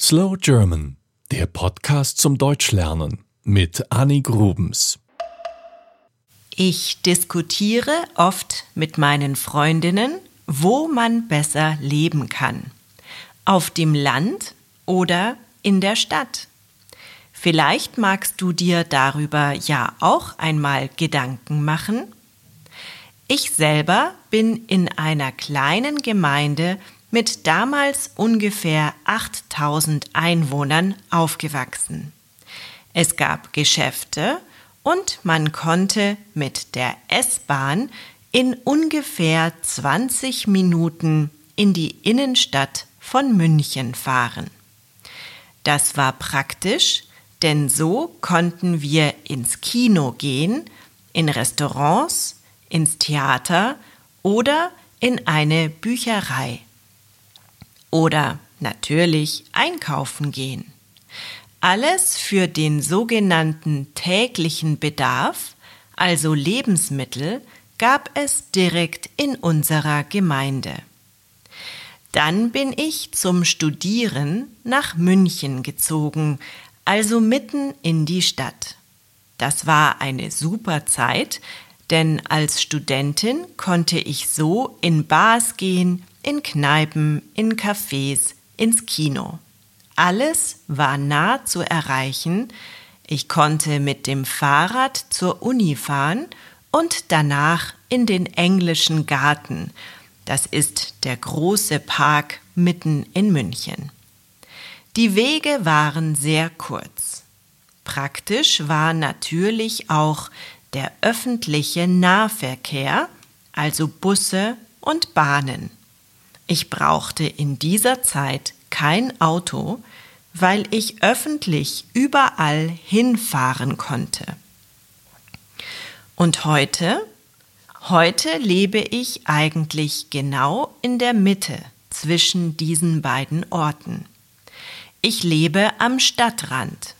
Slow German, der Podcast zum Deutschlernen mit Annie Grubens. Ich diskutiere oft mit meinen Freundinnen, wo man besser leben kann. Auf dem Land oder in der Stadt. Vielleicht magst du dir darüber ja auch einmal Gedanken machen. Ich selber bin in einer kleinen Gemeinde mit damals ungefähr 8000 Einwohnern aufgewachsen. Es gab Geschäfte und man konnte mit der S-Bahn in ungefähr 20 Minuten in die Innenstadt von München fahren. Das war praktisch, denn so konnten wir ins Kino gehen, in Restaurants, ins Theater oder in eine Bücherei oder natürlich einkaufen gehen. Alles für den sogenannten täglichen Bedarf, also Lebensmittel, gab es direkt in unserer Gemeinde. Dann bin ich zum Studieren nach München gezogen, also mitten in die Stadt. Das war eine super Zeit, denn als Studentin konnte ich so in Bars gehen, in Kneipen, in Cafés, ins Kino. Alles war nah zu erreichen. Ich konnte mit dem Fahrrad zur Uni fahren und danach in den englischen Garten. Das ist der große Park mitten in München. Die Wege waren sehr kurz. Praktisch war natürlich auch der öffentliche Nahverkehr, also Busse und Bahnen. Ich brauchte in dieser Zeit kein Auto, weil ich öffentlich überall hinfahren konnte. Und heute? Heute lebe ich eigentlich genau in der Mitte zwischen diesen beiden Orten. Ich lebe am Stadtrand.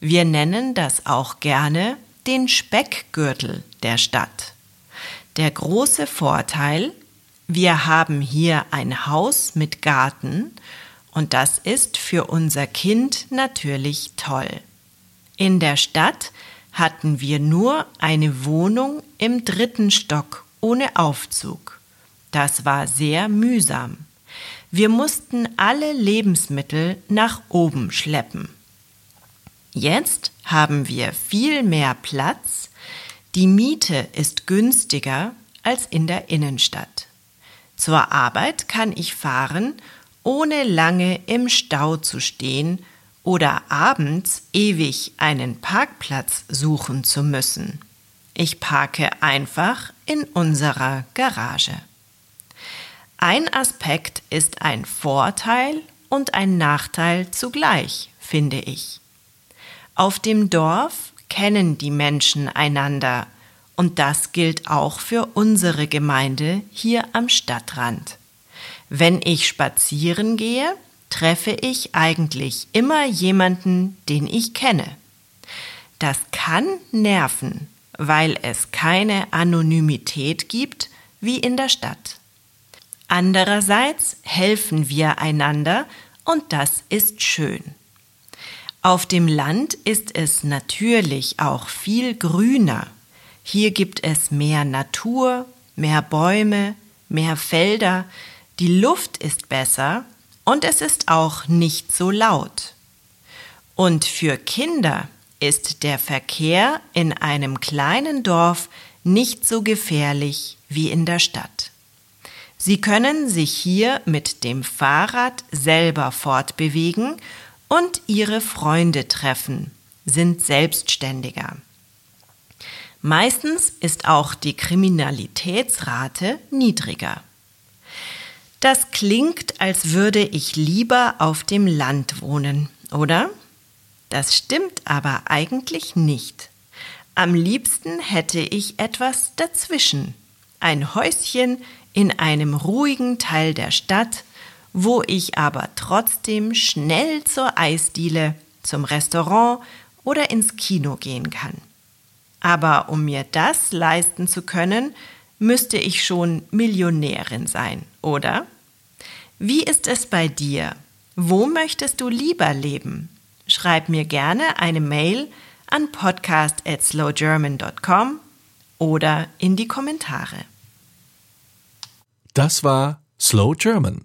Wir nennen das auch gerne den Speckgürtel der Stadt. Der große Vorteil wir haben hier ein Haus mit Garten und das ist für unser Kind natürlich toll. In der Stadt hatten wir nur eine Wohnung im dritten Stock ohne Aufzug. Das war sehr mühsam. Wir mussten alle Lebensmittel nach oben schleppen. Jetzt haben wir viel mehr Platz, die Miete ist günstiger als in der Innenstadt. Zur Arbeit kann ich fahren, ohne lange im Stau zu stehen oder abends ewig einen Parkplatz suchen zu müssen. Ich parke einfach in unserer Garage. Ein Aspekt ist ein Vorteil und ein Nachteil zugleich, finde ich. Auf dem Dorf kennen die Menschen einander und das gilt auch für unsere Gemeinde hier am Stadtrand. Wenn ich spazieren gehe, treffe ich eigentlich immer jemanden, den ich kenne. Das kann nerven, weil es keine Anonymität gibt wie in der Stadt. Andererseits helfen wir einander und das ist schön. Auf dem Land ist es natürlich auch viel grüner hier gibt es mehr Natur, mehr Bäume, mehr Felder, die Luft ist besser und es ist auch nicht so laut. Und für Kinder ist der Verkehr in einem kleinen Dorf nicht so gefährlich wie in der Stadt. Sie können sich hier mit dem Fahrrad selber fortbewegen und ihre Freunde treffen, sind selbstständiger. Meistens ist auch die Kriminalitätsrate niedriger. Das klingt, als würde ich lieber auf dem Land wohnen, oder? Das stimmt aber eigentlich nicht. Am liebsten hätte ich etwas dazwischen. Ein Häuschen in einem ruhigen Teil der Stadt, wo ich aber trotzdem schnell zur Eisdiele, zum Restaurant oder ins Kino gehen kann. Aber um mir das leisten zu können, müsste ich schon Millionärin sein, oder? Wie ist es bei dir? Wo möchtest du lieber leben? Schreib mir gerne eine Mail an podcast at slowgerman.com oder in die Kommentare. Das war Slow German,